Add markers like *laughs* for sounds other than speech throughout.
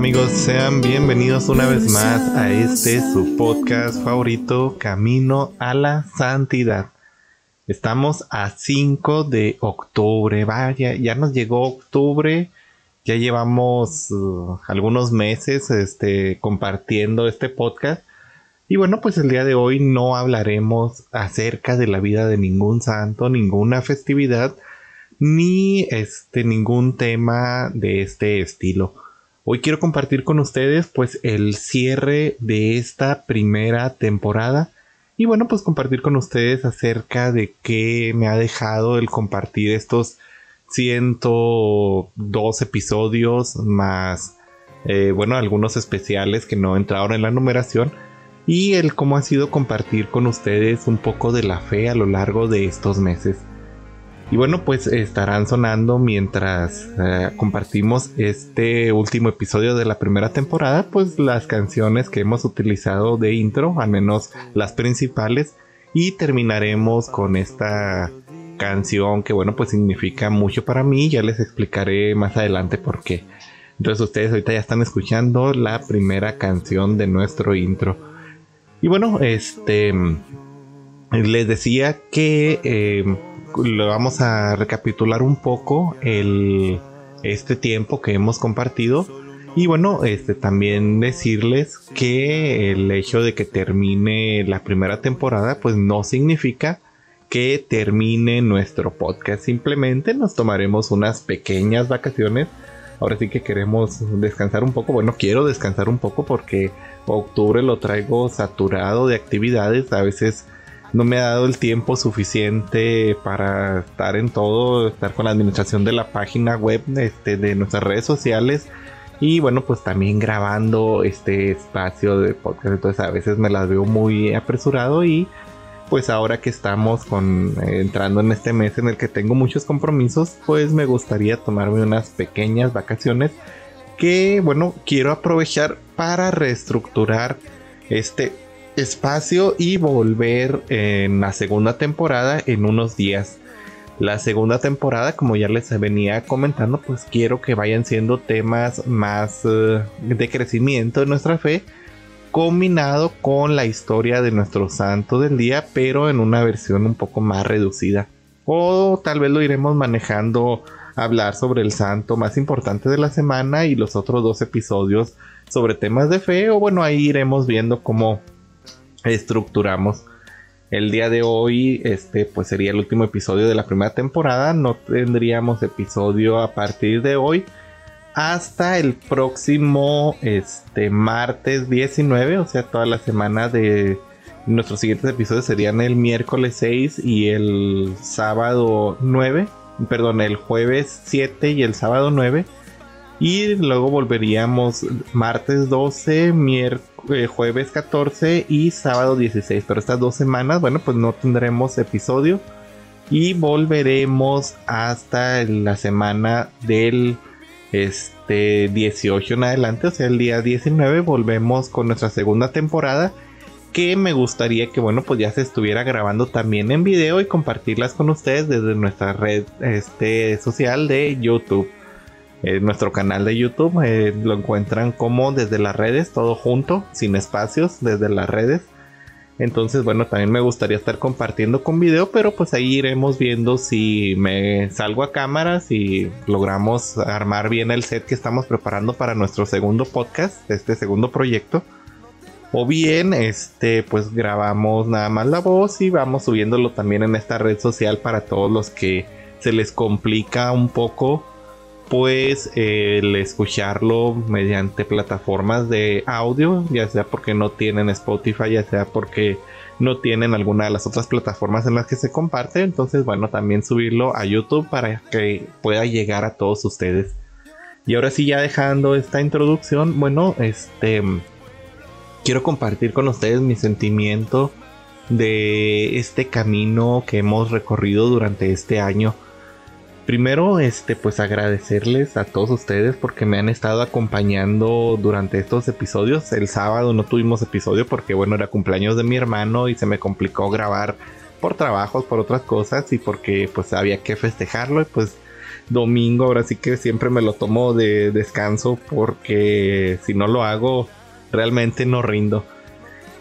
amigos? Sean bienvenidos una vez más a este su podcast favorito, Camino a la Santidad. Estamos a 5 de octubre, vaya, ya nos llegó octubre, ya llevamos uh, algunos meses este, compartiendo este podcast. Y bueno, pues el día de hoy no hablaremos acerca de la vida de ningún santo, ninguna festividad, ni este, ningún tema de este estilo. Hoy quiero compartir con ustedes pues el cierre de esta primera temporada y bueno pues compartir con ustedes acerca de qué me ha dejado el compartir estos 102 episodios más eh, bueno algunos especiales que no entraron en la numeración y el cómo ha sido compartir con ustedes un poco de la fe a lo largo de estos meses. Y bueno, pues estarán sonando mientras eh, compartimos este último episodio de la primera temporada, pues las canciones que hemos utilizado de intro, al menos las principales, y terminaremos con esta canción que bueno, pues significa mucho para mí, ya les explicaré más adelante por qué. Entonces ustedes ahorita ya están escuchando la primera canción de nuestro intro. Y bueno, este les decía que eh, lo vamos a recapitular un poco el, este tiempo que hemos compartido. Y bueno, este también decirles que el hecho de que termine la primera temporada, pues no significa que termine nuestro podcast. Simplemente nos tomaremos unas pequeñas vacaciones. Ahora sí que queremos descansar un poco. Bueno, quiero descansar un poco porque octubre lo traigo saturado de actividades. A veces no me ha dado el tiempo suficiente para estar en todo, estar con la administración de la página web este, de nuestras redes sociales. Y bueno pues también grabando este espacio de podcast. Entonces a veces me las veo muy apresurado y pues ahora que estamos eh, entrando en este mes en el que tengo muchos compromisos pues me gustaría tomarme unas pequeñas vacaciones que bueno quiero aprovechar para reestructurar este espacio y volver en la segunda temporada en unos días. La segunda temporada, como ya les venía comentando, pues quiero que vayan siendo temas más eh, de crecimiento de nuestra fe, combinado con la historia de nuestro santo del día, pero en una versión un poco más reducida. O tal vez lo iremos manejando hablar sobre el santo más importante de la semana y los otros dos episodios sobre temas de fe. O bueno, ahí iremos viendo cómo estructuramos. El día de hoy, este, pues sería el último episodio de la primera temporada. No tendríamos episodio a partir de hoy hasta el próximo este, martes 19, o sea, toda la semana de nuestros siguientes episodios serían el miércoles 6 y el sábado 9, perdón, el jueves 7 y el sábado 9. Y luego volveríamos martes 12, miércoles, jueves 14 y sábado 16. Pero estas dos semanas, bueno, pues no tendremos episodio. Y volveremos hasta la semana del este, 18 en adelante. O sea, el día 19 volvemos con nuestra segunda temporada. Que me gustaría que, bueno, pues ya se estuviera grabando también en video y compartirlas con ustedes desde nuestra red este, social de YouTube nuestro canal de YouTube. Eh, lo encuentran como desde las redes, todo junto, sin espacios, desde las redes. Entonces, bueno, también me gustaría estar compartiendo con video, pero pues ahí iremos viendo si me salgo a cámara, si logramos armar bien el set que estamos preparando para nuestro segundo podcast, este segundo proyecto. O bien, este, pues grabamos nada más la voz y vamos subiéndolo también en esta red social para todos los que se les complica un poco pues el escucharlo mediante plataformas de audio, ya sea porque no tienen Spotify, ya sea porque no tienen alguna de las otras plataformas en las que se comparte. Entonces, bueno, también subirlo a YouTube para que pueda llegar a todos ustedes. Y ahora sí, ya dejando esta introducción, bueno, este quiero compartir con ustedes mi sentimiento de este camino que hemos recorrido durante este año. Primero, este, pues agradecerles a todos ustedes porque me han estado acompañando durante estos episodios. El sábado no tuvimos episodio porque, bueno, era cumpleaños de mi hermano y se me complicó grabar por trabajos, por otras cosas y porque, pues, había que festejarlo. Y pues, domingo, ahora sí que siempre me lo tomo de descanso porque si no lo hago, realmente no rindo.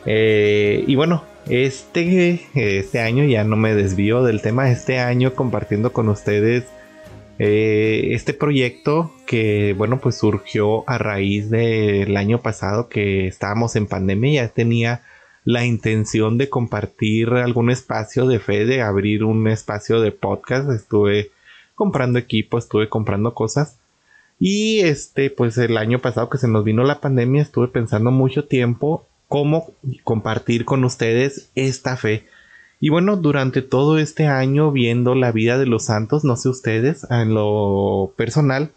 Eh, y bueno, este, este año ya no me desvío del tema. Este año compartiendo con ustedes eh, este proyecto que, bueno, pues surgió a raíz del año pasado que estábamos en pandemia, ya tenía la intención de compartir algún espacio de fe, de abrir un espacio de podcast. Estuve comprando equipo, estuve comprando cosas. Y este, pues el año pasado que se nos vino la pandemia, estuve pensando mucho tiempo cómo compartir con ustedes esta fe. Y bueno, durante todo este año viendo la vida de los santos, no sé ustedes, en lo personal,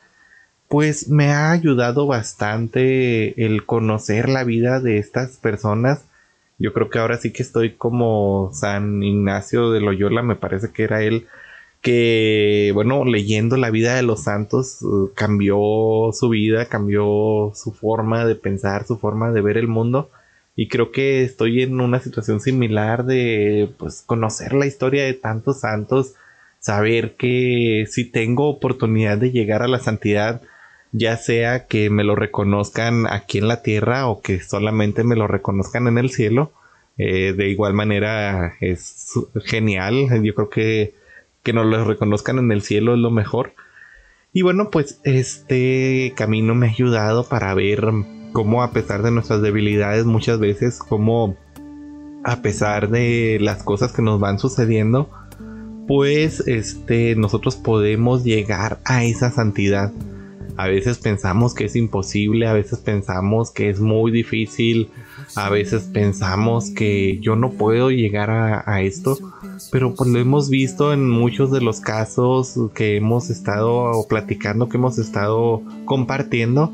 pues me ha ayudado bastante el conocer la vida de estas personas. Yo creo que ahora sí que estoy como San Ignacio de Loyola, me parece que era él, que bueno, leyendo la vida de los santos uh, cambió su vida, cambió su forma de pensar, su forma de ver el mundo. Y creo que estoy en una situación similar de pues conocer la historia de tantos santos, saber que si tengo oportunidad de llegar a la santidad, ya sea que me lo reconozcan aquí en la tierra o que solamente me lo reconozcan en el cielo, eh, de igual manera es genial. Yo creo que que nos lo reconozcan en el cielo es lo mejor. Y bueno, pues este camino me ha ayudado para ver cómo a pesar de nuestras debilidades muchas veces, como a pesar de las cosas que nos van sucediendo, pues este nosotros podemos llegar a esa santidad. A veces pensamos que es imposible, a veces pensamos que es muy difícil, a veces pensamos que yo no puedo llegar a, a esto, pero pues lo hemos visto en muchos de los casos que hemos estado platicando, que hemos estado compartiendo,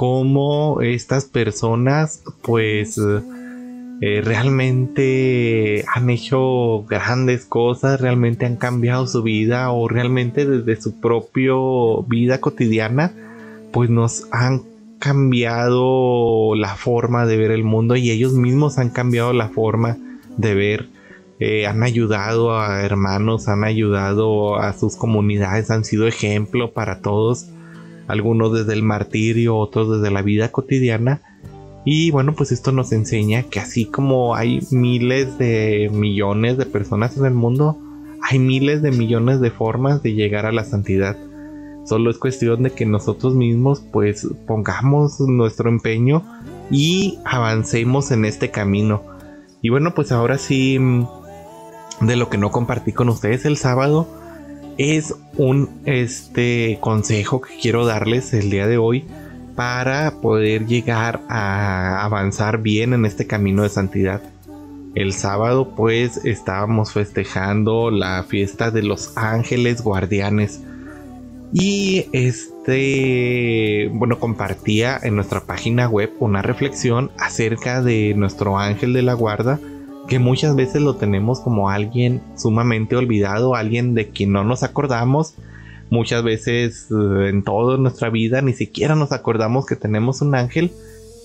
cómo estas personas pues eh, realmente han hecho grandes cosas, realmente han cambiado su vida o realmente desde su propia vida cotidiana pues nos han cambiado la forma de ver el mundo y ellos mismos han cambiado la forma de ver eh, han ayudado a hermanos, han ayudado a sus comunidades, han sido ejemplo para todos algunos desde el martirio, otros desde la vida cotidiana. Y bueno, pues esto nos enseña que así como hay miles de millones de personas en el mundo, hay miles de millones de formas de llegar a la santidad. Solo es cuestión de que nosotros mismos pues pongamos nuestro empeño y avancemos en este camino. Y bueno, pues ahora sí, mm, de lo que no compartí con ustedes el sábado, es un este consejo que quiero darles el día de hoy para poder llegar a avanzar bien en este camino de santidad. El sábado pues estábamos festejando la fiesta de los ángeles guardianes y este bueno compartía en nuestra página web una reflexión acerca de nuestro ángel de la guarda que muchas veces lo tenemos como alguien sumamente olvidado, alguien de quien no nos acordamos. Muchas veces eh, en toda nuestra vida ni siquiera nos acordamos que tenemos un ángel,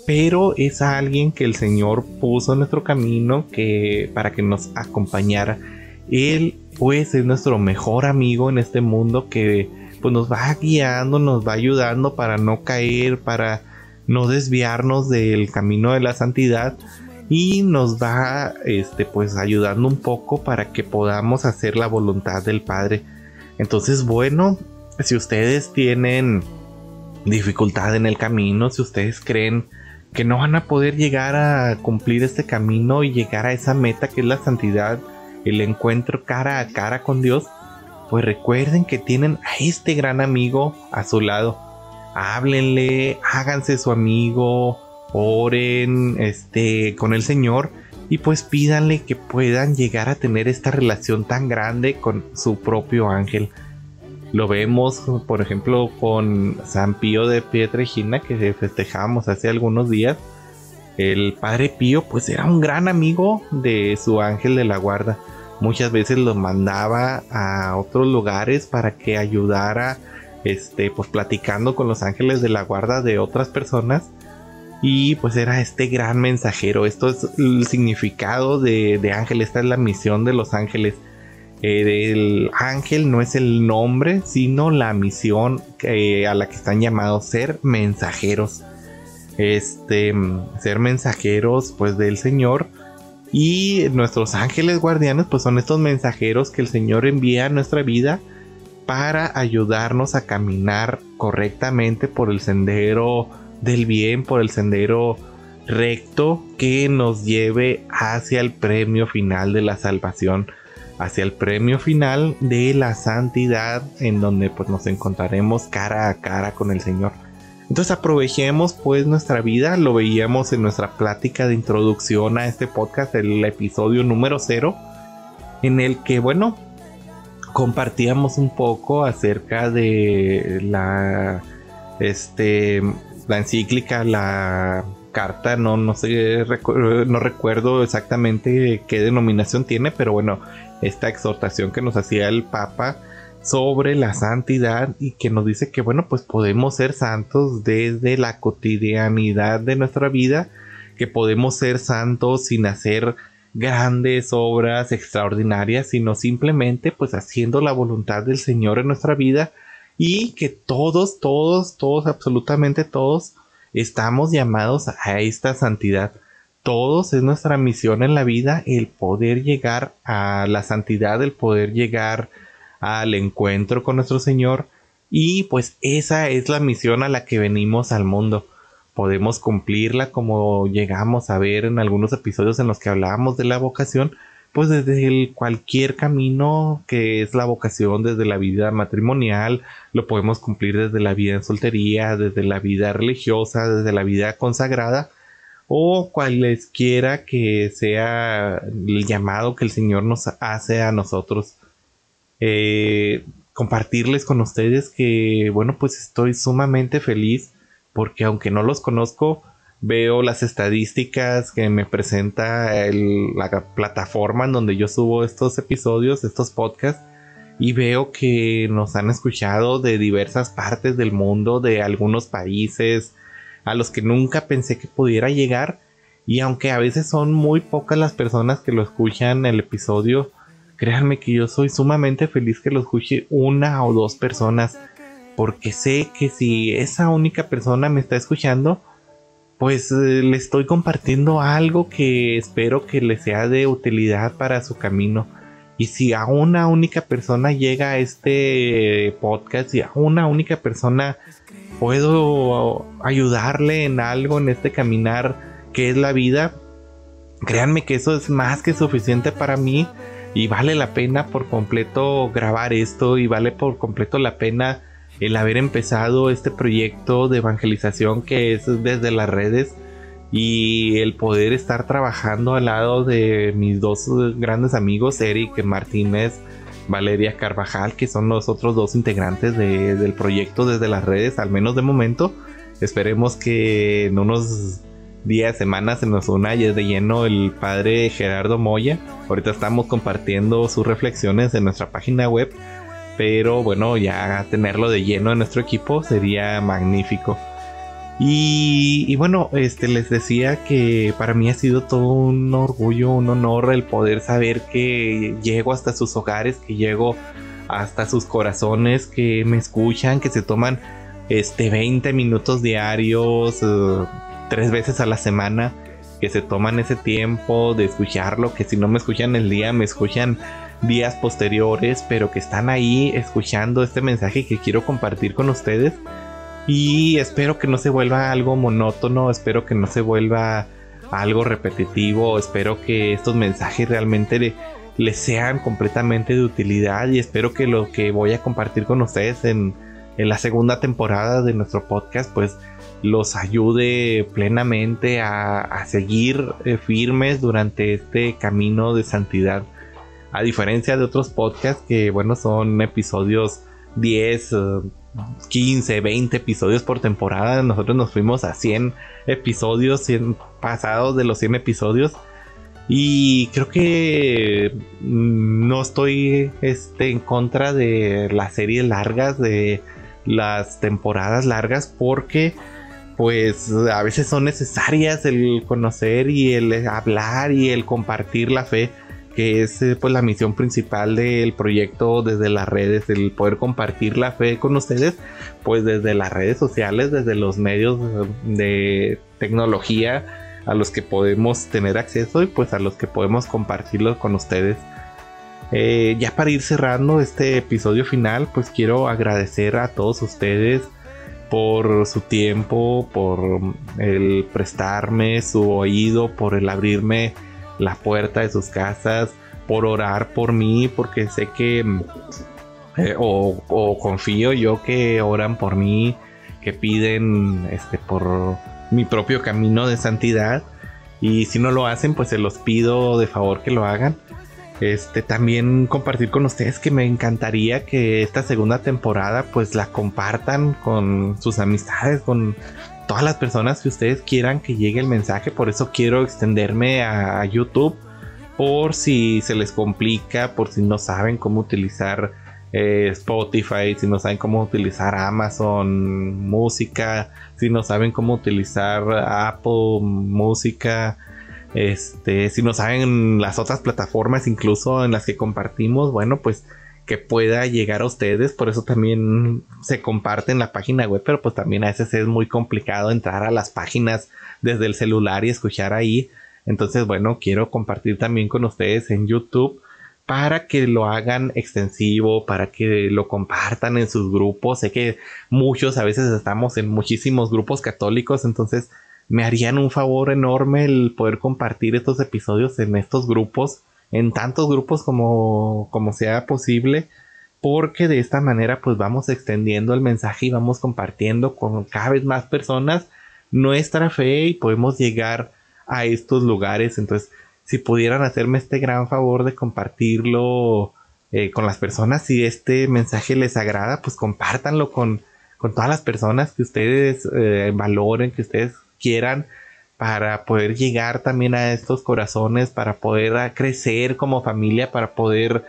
pero es alguien que el Señor puso en nuestro camino que para que nos acompañara. Él pues es nuestro mejor amigo en este mundo que pues nos va guiando, nos va ayudando para no caer, para no desviarnos del camino de la santidad y nos va este pues ayudando un poco para que podamos hacer la voluntad del Padre. Entonces, bueno, si ustedes tienen dificultad en el camino, si ustedes creen que no van a poder llegar a cumplir este camino y llegar a esa meta que es la santidad, el encuentro cara a cara con Dios, pues recuerden que tienen a este gran amigo a su lado. Háblenle, háganse su amigo, oren este, con el Señor y pues pídanle que puedan llegar a tener esta relación tan grande con su propio ángel. Lo vemos, por ejemplo, con San Pío de Pietrelcina que festejamos hace algunos días. El padre Pío, pues era un gran amigo de su ángel de la guarda. Muchas veces lo mandaba a otros lugares para que ayudara, este, pues platicando con los ángeles de la guarda de otras personas. Y pues era este gran mensajero. Esto es el significado de, de ángel. Esta es la misión de los ángeles el ángel no es el nombre, sino la misión a la que están llamados ser mensajeros. Este, ser mensajeros pues del Señor. Y nuestros ángeles guardianes pues son estos mensajeros que el Señor envía a nuestra vida para ayudarnos a caminar correctamente por el sendero del bien, por el sendero recto que nos lleve hacia el premio final de la salvación hacia el premio final de la santidad en donde pues nos encontraremos cara a cara con el Señor. Entonces aprovechemos pues nuestra vida, lo veíamos en nuestra plática de introducción a este podcast, el episodio número 0, en el que bueno, compartíamos un poco acerca de la este la encíclica, la carta, no, no sé, no recuerdo exactamente qué denominación tiene, pero bueno, esta exhortación que nos hacía el Papa sobre la santidad y que nos dice que bueno pues podemos ser santos desde la cotidianidad de nuestra vida que podemos ser santos sin hacer grandes obras extraordinarias sino simplemente pues haciendo la voluntad del Señor en nuestra vida y que todos todos todos absolutamente todos estamos llamados a esta santidad todos es nuestra misión en la vida el poder llegar a la santidad, el poder llegar al encuentro con nuestro Señor y pues esa es la misión a la que venimos al mundo. Podemos cumplirla como llegamos a ver en algunos episodios en los que hablábamos de la vocación, pues desde cualquier camino que es la vocación, desde la vida matrimonial, lo podemos cumplir desde la vida en soltería, desde la vida religiosa, desde la vida consagrada, o cualesquiera que sea el llamado que el Señor nos hace a nosotros. Eh, compartirles con ustedes que, bueno, pues estoy sumamente feliz porque aunque no los conozco, veo las estadísticas que me presenta la plataforma en donde yo subo estos episodios, estos podcasts, y veo que nos han escuchado de diversas partes del mundo, de algunos países, a los que nunca pensé que pudiera llegar. Y aunque a veces son muy pocas las personas que lo escuchan el episodio, créanme que yo soy sumamente feliz que lo escuche una o dos personas. Porque sé que si esa única persona me está escuchando, pues eh, le estoy compartiendo algo que espero que le sea de utilidad para su camino. Y si a una única persona llega a este podcast y a una única persona puedo ayudarle en algo en este caminar que es la vida, créanme que eso es más que suficiente para mí y vale la pena por completo grabar esto y vale por completo la pena el haber empezado este proyecto de evangelización que es desde las redes y el poder estar trabajando al lado de mis dos grandes amigos, Eric Martínez Valeria Carvajal, que son los otros dos integrantes del proyecto desde las redes, al menos de momento. Esperemos que en unos días, semanas se nos una y es de lleno el padre Gerardo Moya. Ahorita estamos compartiendo sus reflexiones en nuestra página web, pero bueno, ya tenerlo de lleno en nuestro equipo sería magnífico. Y, bueno, este les decía que para mí ha sido todo un orgullo, un honor el poder saber que llego hasta sus hogares, que llego hasta sus corazones, que me escuchan, que se toman este 20 minutos diarios, eh, tres veces a la semana, que se toman ese tiempo de escucharlo, que si no me escuchan el día, me escuchan días posteriores, pero que están ahí escuchando este mensaje que quiero compartir con ustedes y espero que no se vuelva algo monótono, espero que no se vuelva algo repetitivo, espero que estos mensajes realmente les sean completamente de utilidad y espero que lo que voy a compartir con ustedes en, la segunda temporada de nuestro podcast pues los ayude plenamente a, seguir eh, firmes durante este camino de santidad. A diferencia de otros podcasts que bueno son episodios 10, 15, 20 episodios por temporada. Nosotros nos fuimos a 100 episodios, 100 pasados de los 100 episodios. Y creo que mm, no estoy este, en contra de las series largas, de las temporadas largas, porque pues a veces son necesarias el conocer y el hablar y el compartir la fe que es eh, pues la misión principal del proyecto desde las redes, el poder compartir la fe con ustedes, pues desde las redes sociales, desde los medios de tecnología a los que podemos tener acceso y pues a los que podemos compartirlo con ustedes. Eh, ya para ir cerrando este episodio final, pues quiero agradecer a todos ustedes por su tiempo, por el prestarme su oído, por el abrirme la puerta de sus casas, por orar por mí, porque sé que, eh, o, confío yo que oran por mí, que piden este, por mi propio camino de santidad. Y si no lo hacen, pues se los pido de favor que lo hagan. Este también compartir con ustedes que me encantaría que esta segunda temporada pues la compartan con sus amistades, con todas las personas que ustedes quieran que llegue el mensaje. Por eso quiero extenderme a, YouTube. Por si se les complica, por si no saben cómo utilizar eh, Spotify, si no saben cómo utilizar Amazon Música, si no saben cómo utilizar Apple Música, este, si no saben las otras plataformas incluso en las que compartimos, bueno, pues que pueda llegar a ustedes. Por eso también se comparte en la página web, pero pues también a veces es muy complicado entrar a las páginas desde el celular y escuchar ahí. Entonces, bueno, quiero compartir también con ustedes en YouTube para que lo hagan extensivo, para que lo compartan en sus grupos. Sé que muchos a veces estamos en muchísimos grupos católicos, entonces me harían un favor enorme el poder compartir estos episodios en estos grupos en tantos grupos como, como sea posible porque de esta manera pues vamos extendiendo el mensaje y vamos compartiendo con cada vez más personas nuestra fe y podemos llegar a estos lugares. Entonces si pudieran hacerme este gran favor de compartirlo eh, con las personas si este mensaje les agrada pues compártanlo con, con todas las personas que ustedes eh, valoren que ustedes quieran para poder llegar también a estos corazones, para poder crecer como familia, para poder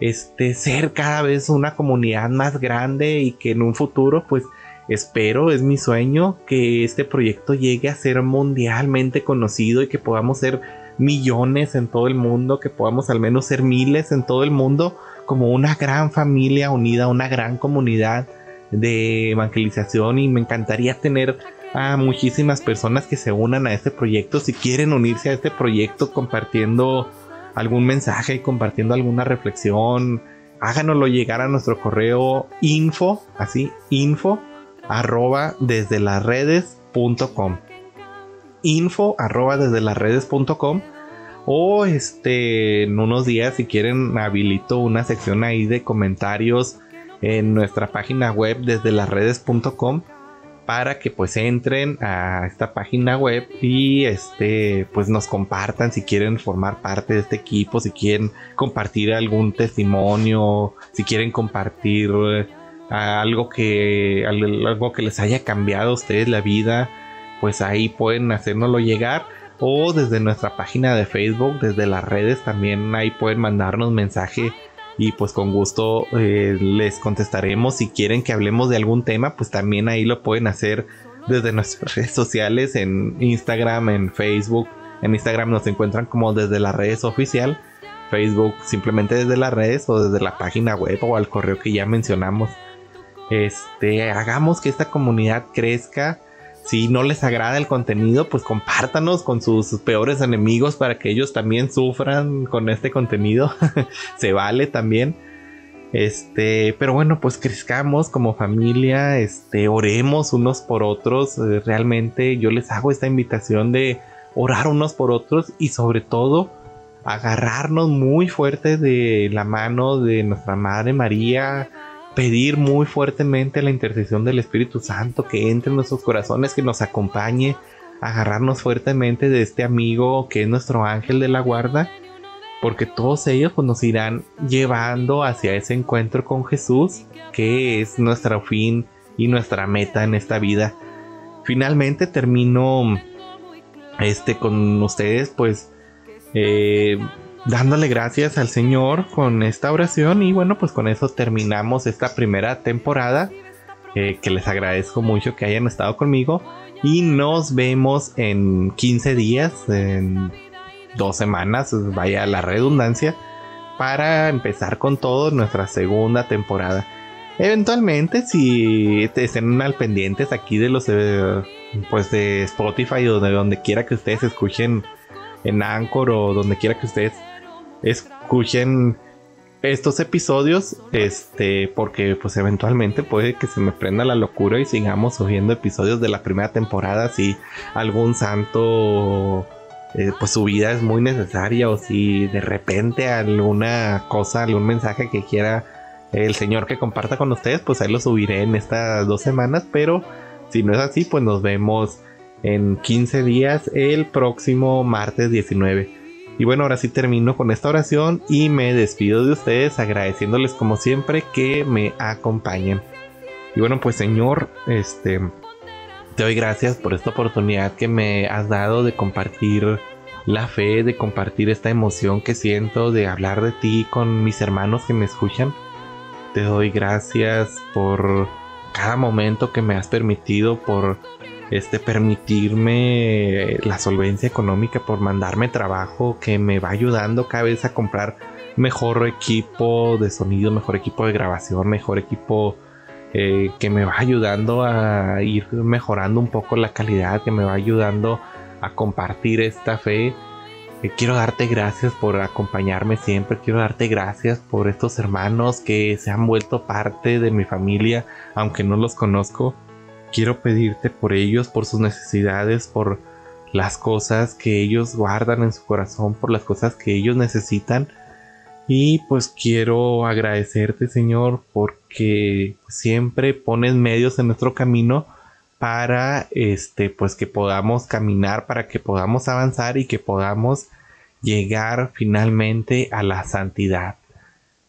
este, ser cada vez una comunidad más grande y que en un futuro pues espero, es mi sueño, que este proyecto llegue a ser mundialmente conocido y que podamos ser millones en todo el mundo, que podamos al menos ser miles en todo el mundo, como una gran familia unida, una gran comunidad de evangelización. Y me encantaría tener a muchísimas personas que se unan a este proyecto. Si quieren unirse a este proyecto compartiendo algún mensaje, compartiendo alguna reflexión, háganoslo llegar a nuestro correo info, así, info, arroba desde las redes.com. Info, arroba desde las redes.com. O este, en unos días, si quieren, habilito una sección ahí de comentarios en nuestra página web desde las redes.com para que pues entren a esta página web y este pues nos compartan si quieren formar parte de este equipo, si quieren compartir algún testimonio, si quieren compartir eh, algo que algo que les haya cambiado a ustedes la vida, pues ahí pueden hacérnoslo llegar. O desde nuestra página de Facebook, desde las redes también ahí pueden mandarnos mensaje y pues con gusto eh, les contestaremos. Si quieren que hablemos de algún tema pues también ahí lo pueden hacer desde *laughs* nuestras redes sociales en Instagram en Facebook. En Instagram nos encuentran como desde las redes oficial Facebook simplemente desde las redes o desde la página web o al correo que ya mencionamos. Este hagamos que esta comunidad crezca si no les agrada el contenido, pues compártanos con sus peores enemigos para que ellos también sufran con este contenido. *laughs* Se vale también. Este, pero bueno, pues crezcamos como familia, este, oremos unos por otros. Eh, realmente yo les hago esta invitación de orar unos por otros y sobre todo agarrarnos muy fuerte de la mano de nuestra Madre María, pedir muy fuertemente la intercesión del Espíritu Santo que entre en nuestros corazones, que nos acompañe, agarrarnos fuertemente de este amigo que es nuestro ángel de la guarda porque todos ellos pues, nos irán llevando hacia ese encuentro con Jesús, que es nuestro fin y nuestra meta en esta vida. Finalmente termino este con ustedes, pues eh, dándole gracias al Señor con esta oración y bueno, pues con eso terminamos esta primera temporada. Eh, que les agradezco mucho que hayan estado conmigo y nos vemos en 15 días, en dos semanas, vaya la redundancia, para empezar con todo nuestra segunda temporada. Eventualmente, si estén al pendientes aquí de los eh, pues de Spotify o de donde quiera que ustedes escuchen en Anchor o donde quiera que ustedes escuchen estos episodios, este, porque pues eventualmente puede que se me prenda la locura y sigamos subiendo episodios de la primera temporada si algún santo eh, pues su vida es muy necesaria o si de repente alguna cosa, algún mensaje que quiera el Señor que comparta con ustedes, pues ahí lo subiré en estas dos semanas, pero si no es así, pues nos vemos en 15 días el próximo martes 19. Y bueno, ahora sí termino con esta oración y me despido de ustedes agradeciéndoles como siempre que me acompañen. Y bueno, pues Señor, este te doy gracias por esta oportunidad que me has dado de compartir la fe, de compartir esta emoción que siento, de hablar de ti con mis hermanos que me escuchan. Te doy gracias por cada momento que me has permitido, por este permitirme la solvencia económica, por mandarme trabajo que me va ayudando cada vez a comprar mejor equipo de sonido, mejor equipo de grabación, mejor equipo eh, que me va ayudando a ir mejorando un poco la calidad, que me va ayudando a compartir esta fe. Eh, quiero darte gracias por acompañarme siempre, quiero darte gracias por estos hermanos que se han vuelto parte de mi familia, aunque no los conozco. Quiero pedirte por ellos, por sus necesidades, por las cosas que ellos guardan en su corazón, por las cosas que ellos necesitan y pues quiero agradecerte Señor porque siempre pones medios en nuestro camino para este pues que podamos caminar, para que podamos avanzar y que podamos llegar finalmente a la santidad.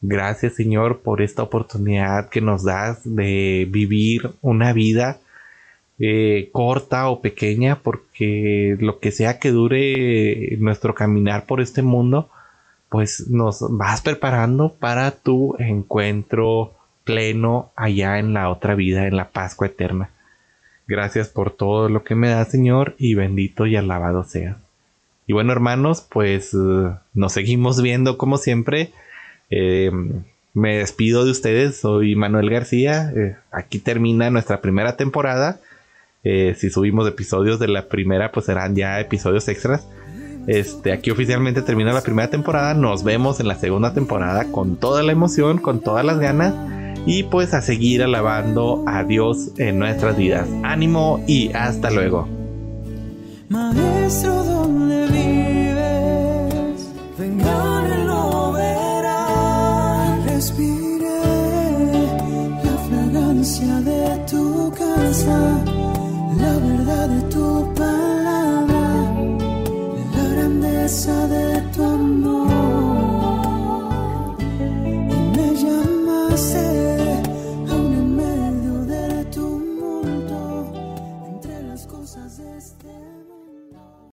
Gracias Señor por esta oportunidad que nos das de vivir una vida eh, corta o pequeña porque lo que sea que dure nuestro caminar por este mundo pues nos vas preparando para tu encuentro pleno allá en la otra vida, en la Pascua eterna. Gracias por todo lo que me das, Señor, y bendito y alabado sea. Y bueno, hermanos, pues eh, nos seguimos viendo como siempre. Em, me despido de ustedes, soy Manuel García. Eh, aquí termina nuestra primera temporada. Eh, si subimos episodios de la primera, pues serán ya episodios extras. Este, aquí oficialmente termina la primera temporada. Nos vemos en la segunda temporada con toda la emoción, con todas las ganas. Y pues a seguir alabando a Dios en nuestras vidas. Ánimo y hasta luego. Maestro, ¿dónde